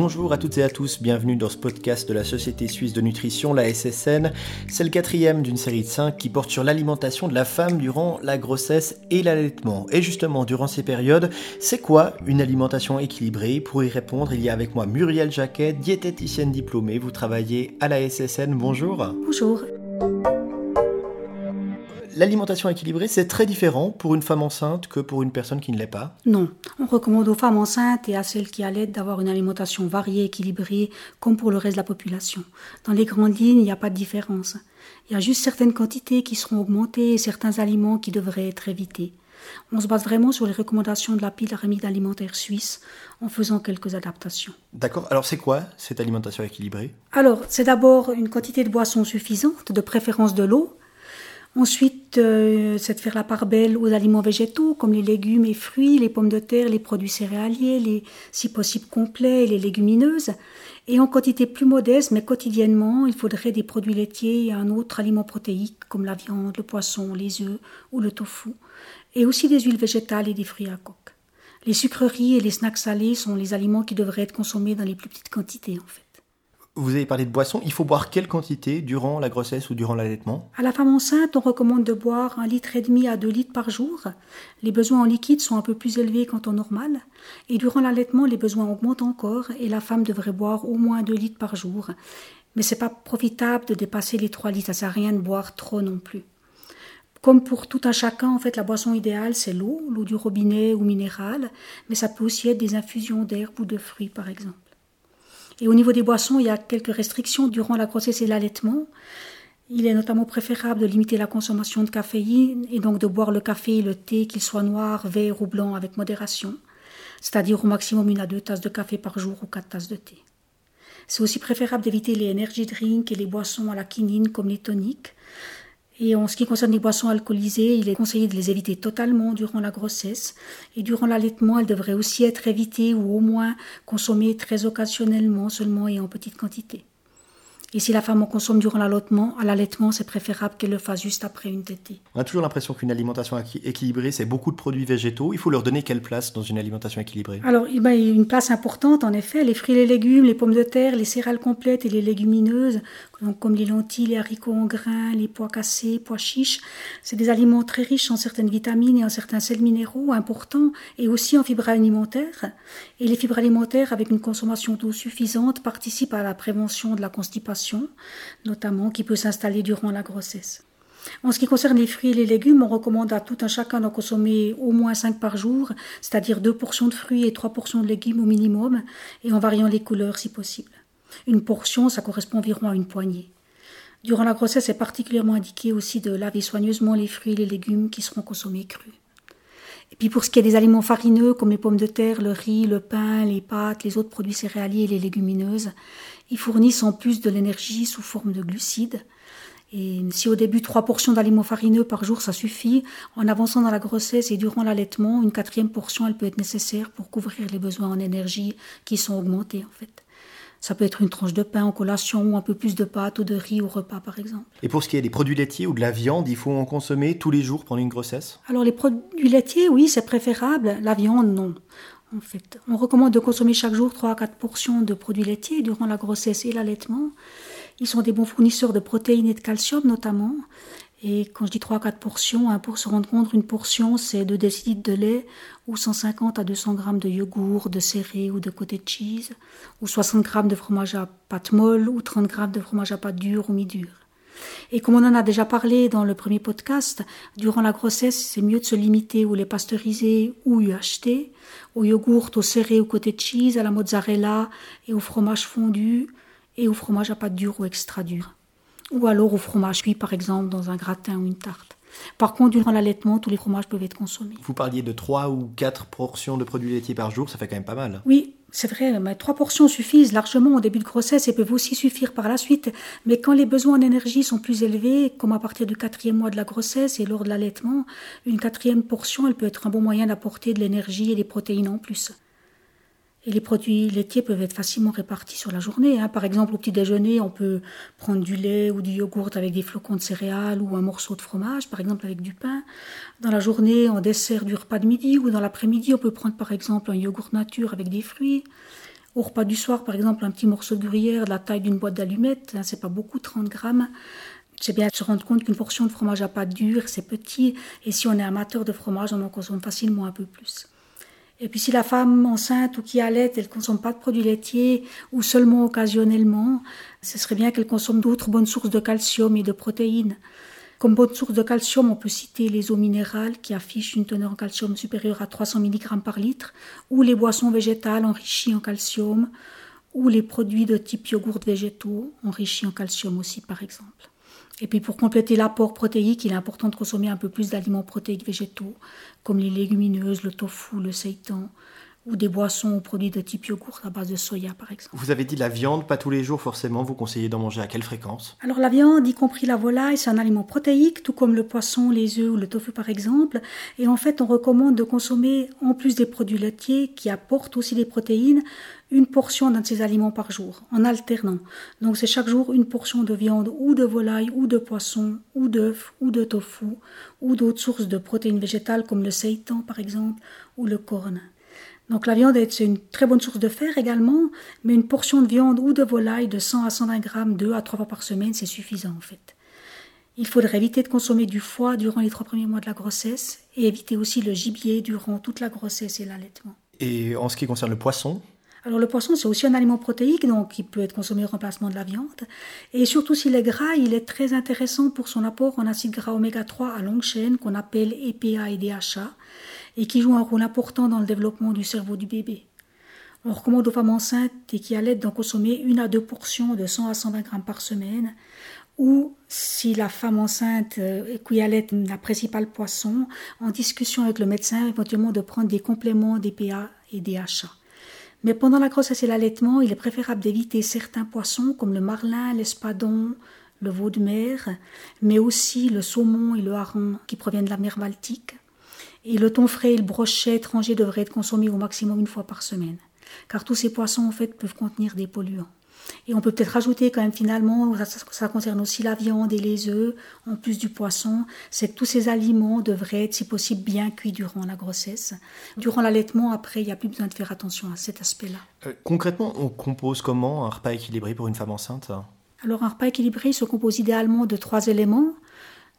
Bonjour à toutes et à tous, bienvenue dans ce podcast de la Société Suisse de Nutrition, la SSN. C'est le quatrième d'une série de cinq qui porte sur l'alimentation de la femme durant la grossesse et l'allaitement. Et justement, durant ces périodes, c'est quoi une alimentation équilibrée? Pour y répondre, il y a avec moi Muriel Jacquet, diététicienne diplômée. Vous travaillez à la SSN. Bonjour. Bonjour. L'alimentation équilibrée, c'est très différent pour une femme enceinte que pour une personne qui ne l'est pas Non. On recommande aux femmes enceintes et à celles qui allaitent d'avoir une alimentation variée, équilibrée, comme pour le reste de la population. Dans les grandes lignes, il n'y a pas de différence. Il y a juste certaines quantités qui seront augmentées et certains aliments qui devraient être évités. On se base vraiment sur les recommandations de la pyramide alimentaire suisse en faisant quelques adaptations. D'accord. Alors c'est quoi cette alimentation équilibrée? Alors c'est d'abord une quantité de boissons suffisante, de préférence de l'eau, Ensuite, euh, c'est de faire la part belle aux aliments végétaux comme les légumes et fruits, les pommes de terre, les produits céréaliers, les si possible complets et les légumineuses. Et en quantité plus modeste, mais quotidiennement, il faudrait des produits laitiers et un autre aliment protéique comme la viande, le poisson, les œufs ou le tofu. Et aussi des huiles végétales et des fruits à coque. Les sucreries et les snacks salés sont les aliments qui devraient être consommés dans les plus petites quantités en fait. Vous avez parlé de boisson. Il faut boire quelle quantité durant la grossesse ou durant l'allaitement? À la femme enceinte, on recommande de boire un litre et demi à 2 litres par jour. Les besoins en liquide sont un peu plus élevés qu'en temps normal. Et durant l'allaitement, les besoins augmentent encore et la femme devrait boire au moins 2 litres par jour. Mais c'est pas profitable de dépasser les 3 litres. Ça sert à rien de boire trop non plus. Comme pour tout un chacun, en fait, la boisson idéale, c'est l'eau, l'eau du robinet ou minérale, mais ça peut aussi être des infusions d'herbes ou de fruits, par exemple. Et au niveau des boissons, il y a quelques restrictions durant la grossesse et l'allaitement. Il est notamment préférable de limiter la consommation de caféine et donc de boire le café et le thé, qu'il soit noir, vert ou blanc, avec modération, c'est-à-dire au maximum une à deux tasses de café par jour ou quatre tasses de thé. C'est aussi préférable d'éviter les energy drinks et les boissons à la quinine comme les toniques, et en ce qui concerne les boissons alcoolisées, il est conseillé de les éviter totalement durant la grossesse. Et durant l'allaitement, elles devraient aussi être évitées ou au moins consommées très occasionnellement seulement et en petite quantité. Et si la femme en consomme durant l'allaitement, à l'allaitement, c'est préférable qu'elle le fasse juste après une tétée. On a toujours l'impression qu'une alimentation équilibrée, c'est beaucoup de produits végétaux. Il faut leur donner quelle place dans une alimentation équilibrée? Alors, il y a une place importante, en effet. Les fruits et les légumes, les pommes de terre, les céréales complètes et les légumineuses, comme les lentilles, les haricots en grains, les pois cassés, pois chiches, c'est des aliments très riches en certaines vitamines et en certains sels minéraux importants et aussi en fibres alimentaires. Et les fibres alimentaires, avec une consommation d'eau suffisante, participent à la prévention de la constipation notamment qui peut s'installer durant la grossesse. En ce qui concerne les fruits et les légumes, on recommande à tout un chacun d'en consommer au moins 5 par jour, c'est-à-dire 2 portions de fruits et 3 portions de légumes au minimum, et en variant les couleurs si possible. Une portion, ça correspond environ à une poignée. Durant la grossesse, c'est particulièrement indiqué aussi de laver soigneusement les fruits et les légumes qui seront consommés crus. Et puis pour ce qui est des aliments farineux comme les pommes de terre, le riz, le pain, les pâtes, les autres produits céréaliers et les légumineuses, ils fournissent en plus de l'énergie sous forme de glucides. Et si au début trois portions d'aliments farineux par jour ça suffit, en avançant dans la grossesse et durant l'allaitement, une quatrième portion elle peut être nécessaire pour couvrir les besoins en énergie qui sont augmentés en fait. Ça peut être une tranche de pain en collation ou un peu plus de pâtes ou de riz au repas par exemple. Et pour ce qui est des produits laitiers ou de la viande, il faut en consommer tous les jours pendant une grossesse? Alors les produits laitiers, oui, c'est préférable. La viande, non. En fait, on recommande de consommer chaque jour 3 à 4 portions de produits laitiers durant la grossesse et l'allaitement. Ils sont des bons fournisseurs de protéines et de calcium notamment. Et quand je dis 3 à 4 portions, hein, pour se rendre compte, une portion, c'est 2 décilitres de lait ou 150 à 200 grammes de yogourt, de céréales ou de côté de cheese, ou 60 grammes de fromage à pâte molle ou 30 grammes de fromage à pâte dure ou mi-dure. Et comme on en a déjà parlé dans le premier podcast, durant la grossesse, c'est mieux de se limiter au lait pasteurisé ou UHT, au yogourt, au céréales ou côté de cheese, à la mozzarella et au fromage fondu et au fromage à pâte dure ou extra dure ou alors au fromage cuit par exemple dans un gratin ou une tarte. Par contre, durant l'allaitement, tous les fromages peuvent être consommés. Vous parliez de 3 ou 4 portions de produits laitiers par jour, ça fait quand même pas mal. Oui, c'est vrai, mais 3 portions suffisent largement au début de grossesse et peuvent aussi suffire par la suite. Mais quand les besoins en énergie sont plus élevés, comme à partir du quatrième mois de la grossesse et lors de l'allaitement, une quatrième portion, elle peut être un bon moyen d'apporter de l'énergie et des protéines en plus. Et les produits laitiers peuvent être facilement répartis sur la journée. Hein. Par exemple, au petit déjeuner, on peut prendre du lait ou du yogourt avec des flocons de céréales ou un morceau de fromage, par exemple avec du pain. Dans la journée, en dessert du repas de midi ou dans l'après-midi, on peut prendre par exemple un yogourt nature avec des fruits. Au repas du soir, par exemple, un petit morceau de gruyère de la taille d'une boîte d'allumettes, hein, c'est pas beaucoup, 30 grammes. C'est bien de se rendre compte qu'une portion de fromage à pâte dure, c'est petit, et si on est amateur de fromage, on en consomme facilement un peu plus. Et puis si la femme enceinte ou qui allait, elle ne consomme pas de produits laitiers ou seulement occasionnellement, ce serait bien qu'elle consomme d'autres bonnes sources de calcium et de protéines. Comme bonne source de calcium, on peut citer les eaux minérales qui affichent une teneur en calcium supérieure à 300 mg par litre, ou les boissons végétales enrichies en calcium, ou les produits de type yogourt végétaux enrichis en calcium aussi par exemple. Et puis pour compléter l'apport protéique, il est important de consommer un peu plus d'aliments protéiques végétaux, comme les légumineuses, le tofu, le seitan, ou des boissons ou produits de type yogourt à base de soya, par exemple. Vous avez dit la viande, pas tous les jours forcément. Vous conseillez d'en manger à quelle fréquence? Alors la viande, y compris la volaille, c'est un aliment protéique, tout comme le poisson, les œufs ou le tofu, par exemple. Et en fait, on recommande de consommer, en plus des produits laitiers qui apportent aussi des protéines, une portion d'un de ces aliments par jour, en alternant. Donc c'est chaque jour une portion de viande ou de volaille ou de poisson ou d'œufs ou de tofu ou d'autres sources de protéines végétales comme le seitan par exemple ou le corne. Donc la viande est une très bonne source de fer également, mais une portion de viande ou de volaille de 100 à 120 grammes deux à trois fois par semaine, c'est suffisant en fait. Il faudrait éviter de consommer du foie durant les trois premiers mois de la grossesse et éviter aussi le gibier durant toute la grossesse et l'allaitement. Et en ce qui concerne le poisson alors le poisson, c'est aussi un aliment protéique, donc il peut être consommé au remplacement de la viande. Et surtout s'il est gras, il est très intéressant pour son apport en acide gras oméga 3 à longue chaîne qu'on appelle EPA et DHA, et qui joue un rôle important dans le développement du cerveau du bébé. On recommande aux femmes enceintes et qui allaitent d'en consommer une à deux portions de 100 à 120 grammes par semaine, ou si la femme enceinte euh, qui allait n'apprécie pas le poisson, en discussion avec le médecin, éventuellement de prendre des compléments d'EPA et DHA. Mais pendant la grossesse et l'allaitement, il est préférable d'éviter certains poissons comme le marlin, l'espadon, le veau de mer, mais aussi le saumon et le hareng qui proviennent de la mer Baltique, et le thon frais et le brochet étranger devraient être consommés au maximum une fois par semaine, car tous ces poissons en fait peuvent contenir des polluants. Et on peut peut-être rajouter quand même finalement, ça, concerne aussi la viande et les œufs, en plus du poisson, c'est que tous ces aliments devraient être si possible bien cuits durant la grossesse. Durant l'allaitement, après, il n'y a plus besoin de faire attention à cet aspect-là. Euh, concrètement, on compose comment un repas équilibré pour une femme enceinte? Alors un repas équilibré se compose idéalement de trois éléments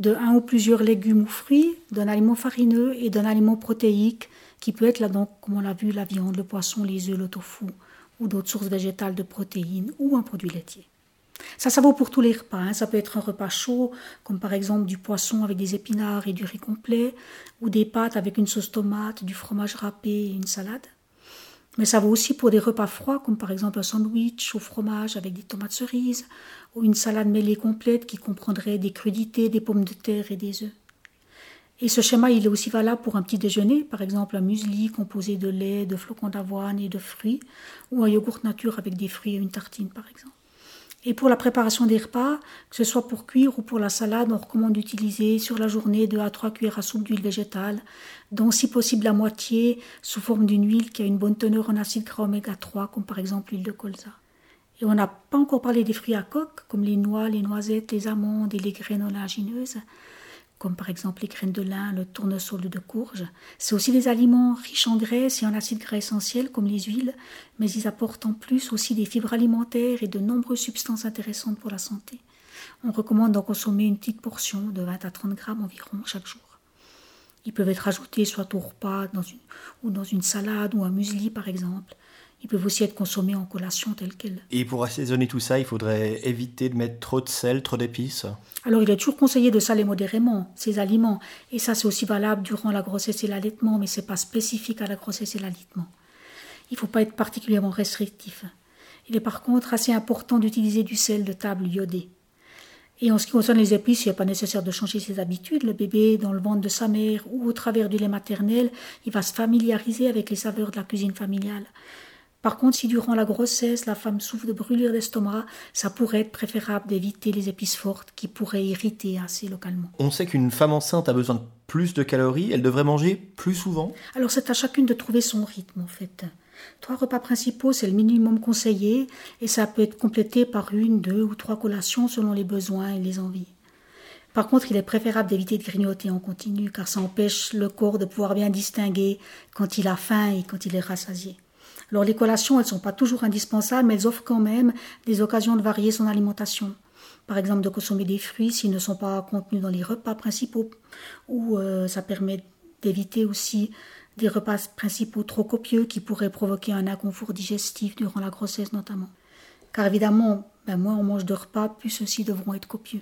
de un ou plusieurs légumes ou fruits, d'un aliment farineux et d'un aliment protéique qui peut être là donc, comme on l'a vu, la viande, le poisson, les œufs, le tofu ou d'autres sources végétales de protéines ou un produit laitier. Ça, ça vaut pour tous les repas. Hein. Ça peut être un repas chaud, comme par exemple du poisson avec des épinards et du riz complet, ou des pâtes avec une sauce tomate, du fromage râpé et une salade. Mais ça vaut aussi pour des repas froids, comme par exemple un sandwich au fromage avec des tomates cerises, ou une salade mêlée complète qui comprendrait des crudités, des pommes de terre et des œufs. Et ce schéma, il est aussi valable pour un petit déjeuner, par exemple un muesli composé de lait, de flocons d'avoine et de fruits, ou un yogourt nature avec des fruits et une tartine, par exemple. Et pour la préparation des repas, que ce soit pour cuire ou pour la salade, on recommande d'utiliser sur la journée 2 à 3 cuillères à soupe d'huile végétale, dont si possible la moitié sous forme d'une huile qui a une bonne teneur en acide gras oméga 3, comme par exemple l'huile de colza. Et on n'a pas encore parlé des fruits à coque, comme les noix, les noisettes, les amandes et les graines oléagineuses comme par exemple les graines de lin, le tournesol de courge. C'est aussi des aliments riches en graisse et en acides gras essentiels comme les huiles, mais ils apportent en plus aussi des fibres alimentaires et de nombreuses substances intéressantes pour la santé. On recommande d'en consommer une petite portion de 20 à 30 grammes environ chaque jour. Ils peuvent être ajoutés soit au repas ou dans une salade ou un muesli par exemple. Ils peuvent aussi être consommés en collation telle qu'elle. Et pour assaisonner tout ça, il faudrait éviter de mettre trop de sel, trop d'épices Alors il est toujours conseillé de saler modérément ces aliments. Et ça c'est aussi valable durant la grossesse et l'allaitement, mais ce n'est pas spécifique à la grossesse et l'allaitement. Il ne faut pas être particulièrement restrictif. Il est par contre assez important d'utiliser du sel de table iodé. Et en ce qui concerne les épices, il n'est pas nécessaire de changer ses habitudes. Le bébé, dans le ventre de sa mère ou au travers du lait maternel, il va se familiariser avec les saveurs de la cuisine familiale. Par contre, si durant la grossesse, la femme souffre de brûlure d'estomac, ça pourrait être préférable d'éviter les épices fortes qui pourraient irriter assez localement. On sait qu'une femme enceinte a besoin de plus de calories, elle devrait manger plus souvent Alors c'est à chacune de trouver son rythme en fait. Trois repas principaux, c'est le minimum conseillé et ça peut être complété par une, deux ou trois collations selon les besoins et les envies. Par contre, il est préférable d'éviter de grignoter en continu car ça empêche le corps de pouvoir bien distinguer quand il a faim et quand il est rassasié. Alors les collations, elles ne sont pas toujours indispensables, mais elles offrent quand même des occasions de varier son alimentation. Par exemple, de consommer des fruits s'ils ne sont pas contenus dans les repas principaux, ou euh, ça permet d'éviter aussi des repas principaux trop copieux qui pourraient provoquer un inconfort digestif durant la grossesse notamment. Car évidemment, ben moins on mange de repas, plus ceux-ci devront être copieux.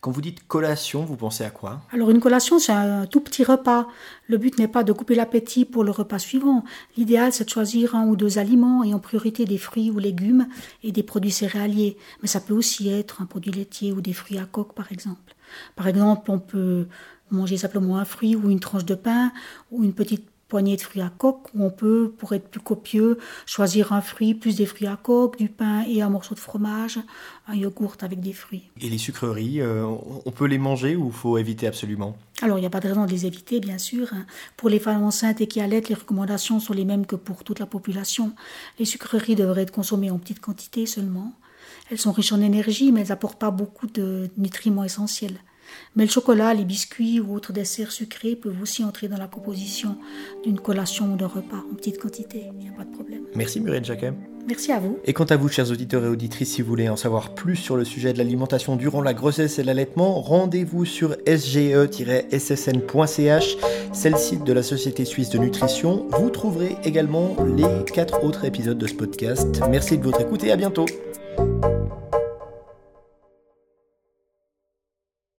Quand vous dites collation, vous pensez à quoi? Alors une collation, c'est un tout petit repas. Le but n'est pas de couper l'appétit pour le repas suivant. L'idéal, c'est de choisir un ou deux aliments et en priorité des fruits ou légumes et des produits céréaliers. Mais ça peut aussi être un produit laitier ou des fruits à coque, par exemple. Par exemple, on peut manger simplement un fruit ou une tranche de pain ou une petite poignée de fruits à coque où on peut, pour être plus copieux, choisir un fruit plus des fruits à coque, du pain et un morceau de fromage, un yogourt avec des fruits. Et les sucreries, euh, on peut les manger ou faut éviter absolument? Alors il n'y a pas de raison de les éviter, bien sûr. Hein. Pour les femmes enceintes et qui allaitent, les recommandations sont les mêmes que pour toute la population. Les sucreries devraient être consommées en petite quantité seulement. Elles sont riches en énergie, mais elles n'apportent pas beaucoup de nutriments essentiels. Mais le chocolat, les biscuits ou autres desserts sucrés peuvent aussi entrer dans la composition d'une collation ou d'un repas en petite quantité. Il n'y a pas de problème. Merci Muriel Jacquet. Merci à vous. Et quant à vous, chers auditeurs et auditrices, si vous voulez en savoir plus sur le sujet de l'alimentation durant la grossesse et l'allaitement, rendez-vous sur sge-ssn.ch, c'est le site de la Société suisse de nutrition. Vous trouverez également les quatre autres épisodes de ce podcast. Merci de votre écoute et à bientôt.